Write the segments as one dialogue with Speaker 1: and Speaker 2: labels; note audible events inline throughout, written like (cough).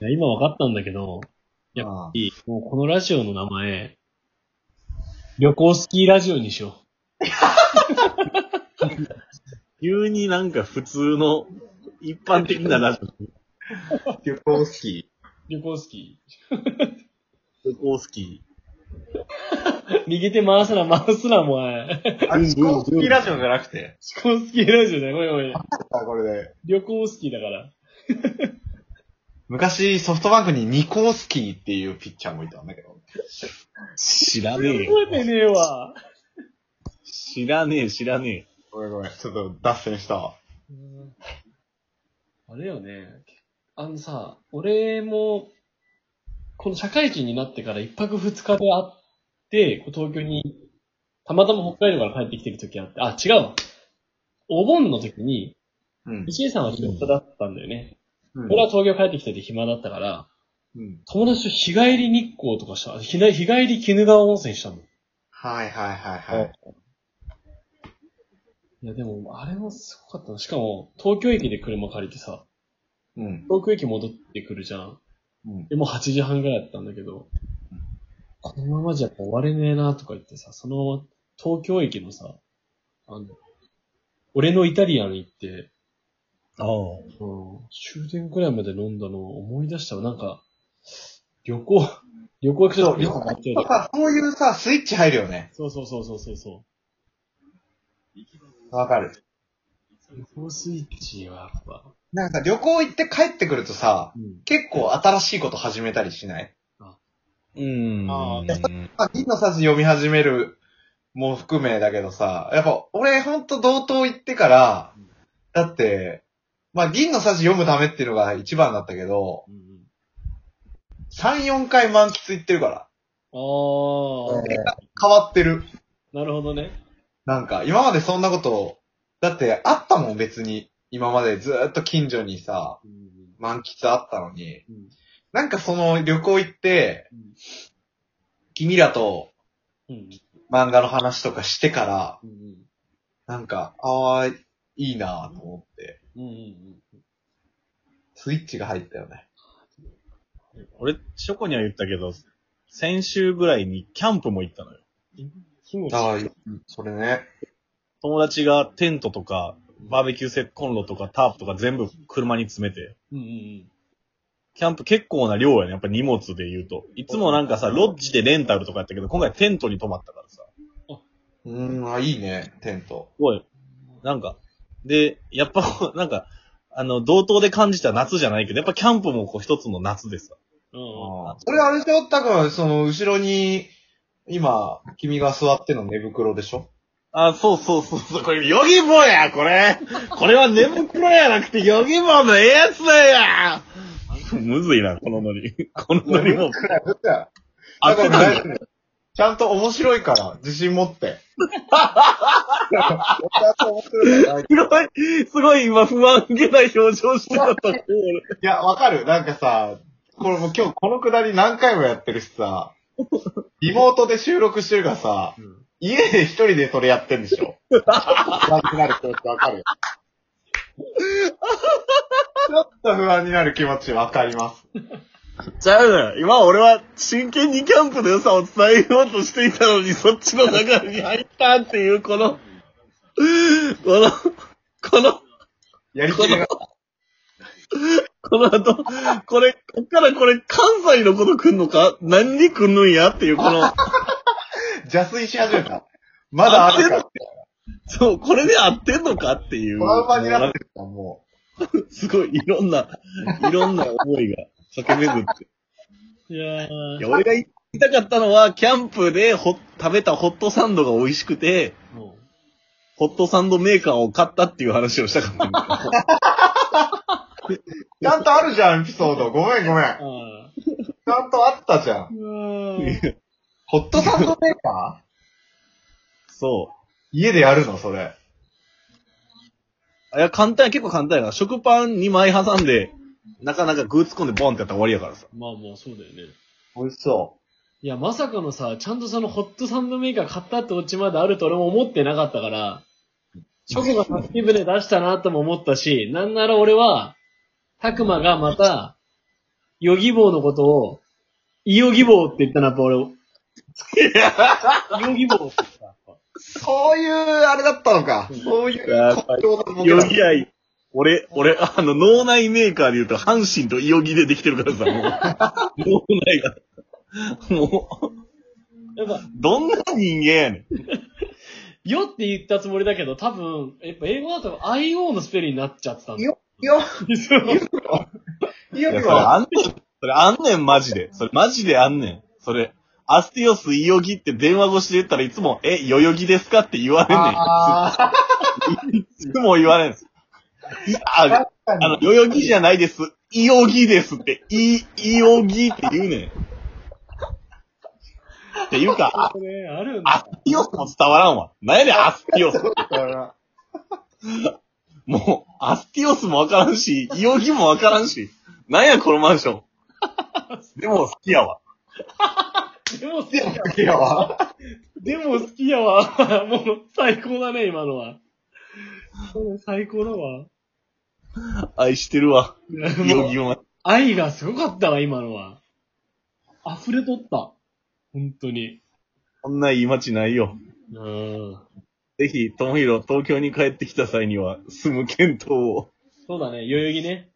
Speaker 1: いや、今分かったんだけど、やっぱり、もうこのラジオの名前、旅行スキーラジオにしよ (laughs)
Speaker 2: 急になんか普通の一般的なラジオ。
Speaker 3: 旅行好き。
Speaker 1: う。旅行スキ
Speaker 2: 旅行スキ
Speaker 1: ー。(laughs) 右手回すな、回すな、お前。
Speaker 3: あ、旅行好きラジオじゃなくて。
Speaker 1: 旅行スキーラジオだよ、ごめんごめん。
Speaker 3: あ、これで。
Speaker 1: 旅行スキーだから。
Speaker 3: 昔ソフトバンクにニコースキーっていうピッチャーもいたんだけど。
Speaker 2: ー。知らねえよ。
Speaker 1: 覚えてねえわ。
Speaker 2: 知らねえ、知らね
Speaker 3: ごめんごめん。ちょっと脱線したわ。
Speaker 1: あれよね。あのさ、俺も、この社会人になってから一泊二日で会って、こう東京に、たまたま北海道から帰ってきてる時あって、あ、違うわ。お盆の時に、
Speaker 3: うん。
Speaker 1: 石井さんは仕事だったんだよね。
Speaker 3: うん
Speaker 1: 俺は東京帰ってきてて暇だったから、
Speaker 3: うん。
Speaker 1: 友達と日帰り日光とかした。日帰り鬼怒川温泉したの。
Speaker 3: はいはいはいはい。
Speaker 1: いやでも、あれもすごかったな。しかも、東京駅で車借りてさ、
Speaker 3: うん。
Speaker 1: 東京駅戻ってくるじゃん。
Speaker 3: うん。
Speaker 1: でもう8時半ぐらいだったんだけど、このままじゃやっぱ終われねえなとか言ってさ、そのまま東京駅のさ、あの、俺のイタリアン行って、
Speaker 2: え。ああ。
Speaker 1: うん、終電くらいまで飲んだのを思い出したわ。なんか、旅行、(laughs) 旅行行くと
Speaker 3: 旅行とか、そういうさ、スイッチ入るよね。
Speaker 1: そうそうそうそうそうそ
Speaker 3: わかる。
Speaker 1: う。旅行スイッチはやっぱ、
Speaker 3: なんか旅行行って帰ってくるとさ、
Speaker 1: うん。
Speaker 3: 結構新しいこと始めたりしない？
Speaker 2: うん。
Speaker 1: あ
Speaker 2: ー
Speaker 3: まあ、銀の冊読み始めるも含めだけどさ、やっぱ俺ほんと同等行ってから、だって、まあ銀の冊読むためっていうのが一番だったけど、
Speaker 1: うんうん、
Speaker 3: 3、4回満喫行ってるから、
Speaker 1: あー、
Speaker 3: 変わってる。
Speaker 1: なるほどね。
Speaker 3: なんか、今までそんなこと、だってあったもん別に。今までずーっと近所にさ、
Speaker 1: うん
Speaker 3: 満喫あったのに。
Speaker 1: うん
Speaker 3: なんかその旅行行って
Speaker 1: うん、
Speaker 3: 君らと
Speaker 1: うん
Speaker 3: 漫画の話とかしてから、
Speaker 1: うんうん
Speaker 3: なんか、ああ、いいなぁと思って、
Speaker 1: うんうんうん
Speaker 3: スイッチが入ったよね。
Speaker 2: 俺、ショコには言ったけど、先週ぐらいにキャンプも行ったのよ。
Speaker 1: 気持ち
Speaker 3: ああ、それね。
Speaker 2: 友達がテントとか、バーベキューセットコンロとかタープとか全部車に詰めて、
Speaker 1: うんうん
Speaker 2: キャンプ結構な量やね、やっぱ荷物で言うと。いつもなんかさ、ロッジでレンタルとかやったけど、今回テントに泊まったからさ。
Speaker 3: うーん、あ、いいね、テント。
Speaker 2: すごい。なんか、で、やっぱ、(laughs) なんか、あの、同等で感じた夏じゃないけど、やっぱキャンプもこう一つの夏でさ。
Speaker 1: うん。うん
Speaker 3: あそれあれでしょ？たくん、その、後ろに、今、君が座っての寝袋でしょ？
Speaker 2: あ、そうそうそうそう、これ、ヨギボーや、これ。これは寝袋やなくて、ヨギボーのええやつだよむずいな、このノリ。このノリも。
Speaker 3: だ
Speaker 2: あ、
Speaker 3: から
Speaker 2: 大丈夫
Speaker 3: 大丈夫ちゃんと面白いから、自信持って。(laughs)
Speaker 2: すごい、すごい今不安げな表情してたと思う。
Speaker 3: いや、わかる。なんかさ、これもう今日このくだり何回もやってるしさ、リモートで収録してるからさ、家で一人でそれやってんでしょ不安になる気持ちわかるよ。ちょっと不安になる気持ちわかります。
Speaker 2: ちゃうのよ。今俺は真剣にキャンプの良さを伝えようとしていたのに、そっちの流れに入ったっていう、この、(laughs) この、この、
Speaker 3: やりきれが、
Speaker 2: この後、これ、こっからこれ関西のこと来んのか？何に来んのんや？っていう、この、(laughs)
Speaker 3: 邪推し始めた。まだあるか。
Speaker 2: そう、これで合ってんのか？っていう。
Speaker 3: トラウマになってるも
Speaker 2: すごい、いろんな、いろんな思いが駆け巡って。
Speaker 1: いやー
Speaker 2: いや、俺が言いたかったのは、キャンプでほ食べたホットサンドが美味しくて、
Speaker 1: も
Speaker 2: ホットサンドメーカーを買ったっていう話をしたかったんだけど。
Speaker 3: う。(laughs) ちゃんとあるじゃん、エピソード。ごめんごめん。ちゃんとあったじゃん。ホットサンドメーカー？
Speaker 2: そ
Speaker 3: 家でやるのそれ。
Speaker 2: う。いや、簡単や、結構簡単やから。食パン2枚挟んで、なかなかグー突っ込んでボンってやったら終わりやからさ。
Speaker 1: まあまあそうだよね。
Speaker 3: 美味しそ
Speaker 1: いや、まさかのさ、ちゃんとそのホットサンドメーカー買ったってオチまであると俺も思ってなかったから、チョコがタスティブで出したなとも思ったし、なんなら俺は、たくまがまた、ヨギボーのことを、イヨギボーって言ったのはやっぱ俺、イヨギボーって言った。
Speaker 3: そういう、あれだったのか。そういう、
Speaker 2: やっぱりヨギ愛。俺、俺、あの、脳内メーカーで言うと、阪神とイヨギでできてるからさ、もう。(laughs) 脳内が。もう、
Speaker 1: やっぱ、
Speaker 2: どんな人間やねん。
Speaker 1: よって言ったつもりだけど、多分、やっぱ英語だと IO のスペルになっちゃってたんだ。
Speaker 3: よよ、
Speaker 1: そう
Speaker 3: いよ
Speaker 2: いや、それあんねん。それあんねん、マジで。それマジであんねん。それ、アスティオスイヨギって電話越しで言ったらいつも、え、ヨヨギですかって言われんねん。
Speaker 3: あ
Speaker 2: いつも言われんす。ああの、
Speaker 3: に。
Speaker 2: ヨヨギじゃないです。イヨギですって。イ、イヨギって言うねん。っていうか、(laughs)
Speaker 1: これ、あるん
Speaker 2: アス
Speaker 1: だ。
Speaker 2: ティオスも伝わらんわ。なんやねん、アスティオス。もう、アスティオスもわからんし、イヨギもわからんし。なんや、このマンション。でも好きやわ。
Speaker 1: でも好きや
Speaker 3: やわ。(laughs)
Speaker 1: でも好きやわ。もう、最高だね、今のは。最高だわ。
Speaker 2: 愛してるわ。イヨ
Speaker 1: もう
Speaker 2: ギも。
Speaker 1: 愛がすごかったわ、今のは。溢れとった。本当に。
Speaker 2: こんないい街ないよ。
Speaker 1: うん。
Speaker 2: ぜひ、ともひろ、東京に帰ってきた際には、住む検討を。
Speaker 1: そうだね、代々木ね。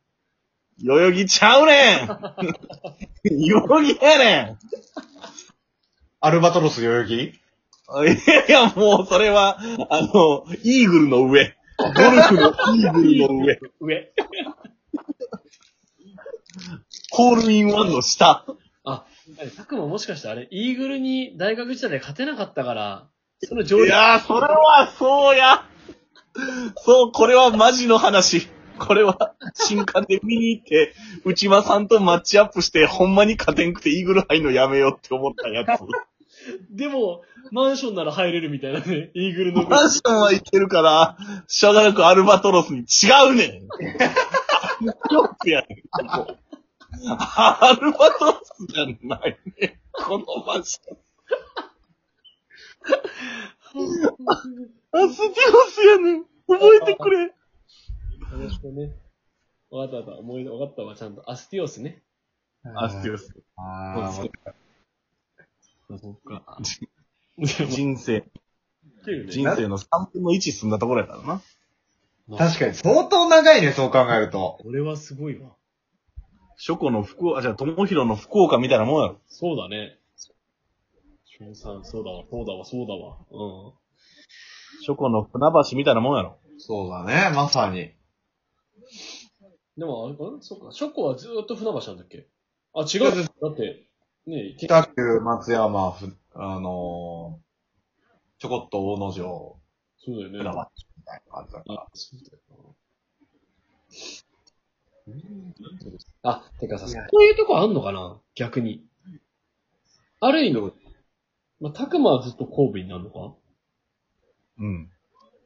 Speaker 2: 代々木ちゃうねん (laughs) 代々木やねん
Speaker 3: アルバトロス代々木？
Speaker 2: いやいや、もう、それは、あの、イーグルの上。ゴルフのイーグルの上。
Speaker 1: 上。
Speaker 2: ホールインワンの下。
Speaker 1: あ、たくまもしかしてあれ、イーグルに大学時代で勝てなかったから、その上
Speaker 2: いやー、それは、そうや。そう、これはマジの話。これは、新刊で見に行って、内間さんとマッチアップして、ほんまに勝てんくてイーグル入んのやめようって思ったやつ。(laughs)
Speaker 1: でも、マンションなら入れるみたいなね、イーグルの上。
Speaker 2: マンションはいけるから、しょうがなくアルバトロスに違うねん。(laughs) よくやねん。アルバトロスじゃないねん。このマンション。アスティオスやねん。覚えてくれ。
Speaker 1: よろしくね。わかったわかった。思い出、わかったわ、ちゃんと。アスティオスね。
Speaker 2: アスティオス。
Speaker 3: あ
Speaker 1: そう
Speaker 3: ー
Speaker 1: そっか。
Speaker 2: 人生、人
Speaker 1: 人
Speaker 2: 生の3分の1進んだところやからな。
Speaker 3: 確かに、相当長いね、そう考えると。
Speaker 1: 俺はすごいわ。
Speaker 2: 諸子の福岡、あ、じゃあ、友広の福岡みたいなもんやろ。
Speaker 1: そうだね。翔さん、そうだわ、そうだわ、そうだわ。う
Speaker 2: 諸子の船橋みたいなもんやろ。
Speaker 3: そうだね、まさに。
Speaker 1: ん。でも、あれかな？そっか、ショコはずーっと船橋なんだっけ？あ、違う。だって、ねえ、
Speaker 3: 北九、松山、ふ、あのー、ちょこっと大野城、
Speaker 1: そうだよね。
Speaker 3: 船橋みたいな感じだから。
Speaker 1: あ、そうだよあ、てかさ、そういうとこあんのかな？逆に。ある意味、まあ、たくまはずっと神戸になるのか？
Speaker 2: うん。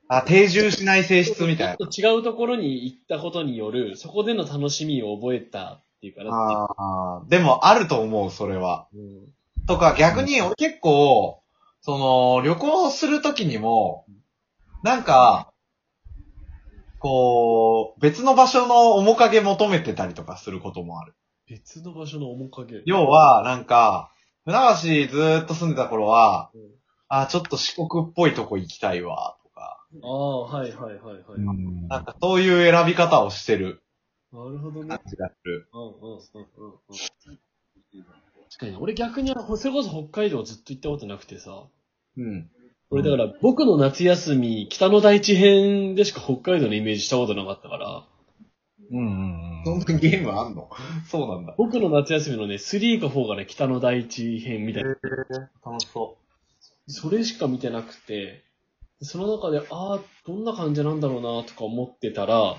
Speaker 3: あ、定住しない性質みたいな。
Speaker 1: ちょっと違うところに行ったことによる、そこでの楽しみを覚えたっていうかな。
Speaker 3: ああ、でもあると思う、それは。
Speaker 1: うん、
Speaker 3: とか、逆に、俺結構、その、旅行するときにも、なんか、こう、別の場所の面影求めてたりとかすることもある。
Speaker 1: 別の場所の面影。
Speaker 3: 要は、なんか、船橋ずーっと住んでた頃は、
Speaker 1: うん
Speaker 3: あ、ちょっと四国っぽいとこ行きたいわ、とか、
Speaker 1: ああ、はいはいはいはい。
Speaker 2: うん
Speaker 3: なんかそういう選び方をしてる
Speaker 1: なるほどね
Speaker 3: 感。じがする。
Speaker 1: うんうんうんうんうん。確かに、俺逆に、それこそ北海道ずっと行ったことなくてさ。
Speaker 3: うん。
Speaker 1: 俺だから、僕の夏休み、北の大地編でしか北海道のイメージしたことなかったから、
Speaker 2: うんうん
Speaker 3: そんなゲームあんの？(laughs) そうなんだ。
Speaker 1: 僕の夏休みのね、3か4がね、北の大地編みたいな。
Speaker 3: 楽しそ
Speaker 1: それしか見てなくて、その中で、ああ、どんな感じなんだろうなとか思ってたら、まあ、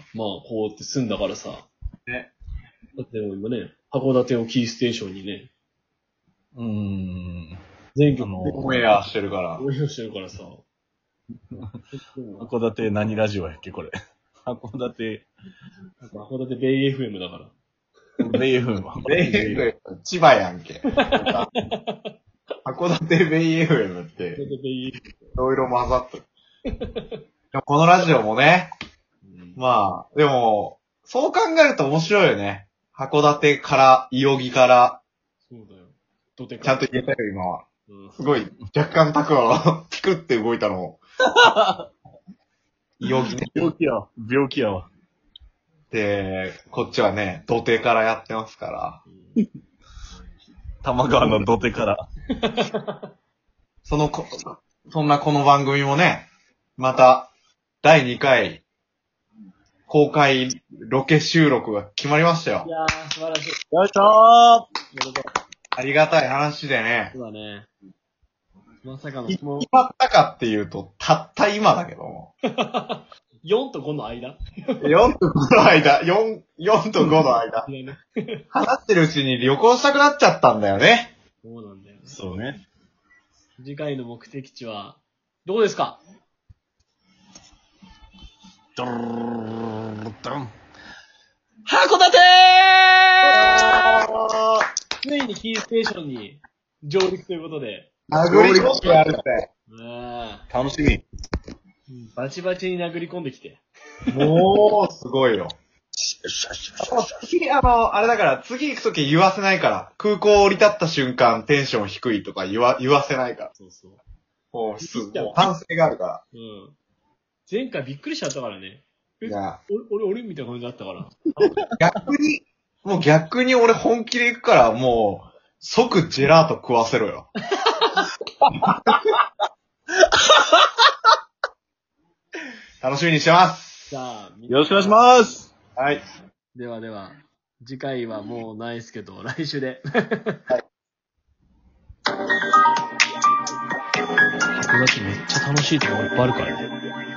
Speaker 1: こうやって住んだからさ。
Speaker 3: ね。
Speaker 1: だって今ね、函館をキーステーションにね、
Speaker 2: うん。うん。
Speaker 1: 全局
Speaker 2: あの
Speaker 3: う。オンエアしてるから。
Speaker 1: 応援してるからさ。(laughs)
Speaker 2: 函館何ラジオやっけ、これ。(laughs) 函館、
Speaker 1: 函館ベイ FM だから。
Speaker 2: ベイエフンは。
Speaker 3: ベイ FM、千葉やんけ。(laughs) 函館ベイ FM って、
Speaker 1: 函館ベイ
Speaker 3: いろいろ混ざってる。このラジオもね、まあ、でも、そう考えると面白いよね。函館から、伊予木から、
Speaker 1: そうだよ。
Speaker 3: ちゃんと言えたよ、今は。
Speaker 1: うん。
Speaker 3: すごい、若干タクは、(laughs) ピクって動いたのを。伊予木ね。
Speaker 2: 病気やわ。病気やわ。
Speaker 3: で、こっちはね、土手からやってますから。
Speaker 1: う (laughs) ん
Speaker 2: 玉川の土手から。(laughs)
Speaker 3: そのこ、そんなこの番組もね、また、第2回、公開ロケ収録が決まりましたよ
Speaker 1: い。やー、素晴らしい。
Speaker 2: よいしょー
Speaker 3: ありがたい話でね。
Speaker 1: そうだね。まさかの、
Speaker 3: い決
Speaker 1: もう、
Speaker 3: まったかっていうと、たった今だけども。(laughs)
Speaker 1: 4と5の間
Speaker 3: 4と5の間、4、4と5の間。
Speaker 1: いや (laughs) ね。
Speaker 3: 話してるうちに旅行したくなっちゃったんだよね。
Speaker 1: そうなんだよね。
Speaker 2: そうね。
Speaker 1: 次回の目的地は、どこですか？
Speaker 2: ドルルルルルドン函館
Speaker 1: ついにキーステーションに上陸ということで、
Speaker 3: 殴り込んでやるって。
Speaker 1: あ
Speaker 2: 楽しみ。
Speaker 1: ーバチバチに殴り込んできて。
Speaker 3: もう、すごいよ。次、あの、あれだから、次行くとき言わせないから。空港降り立った瞬間、テンション低いとか言わ、言わせないから。
Speaker 1: そうそう。
Speaker 3: もう、す、もう反省があるか
Speaker 1: うん。前回びっくりしちゃったからね。
Speaker 3: ら。いや、
Speaker 1: 俺、俺、俺みたいな感じだったから。
Speaker 3: 逆に、もう逆に俺本気で行くから、もう、即ジェラート食わせろよ。楽しみにしてます。
Speaker 1: さあ、み
Speaker 2: よろしくお願いします
Speaker 3: はい。
Speaker 1: ではでは、次回はもうないですけど、来週で。函館めっちゃ楽しいとこいっぱいあるからね。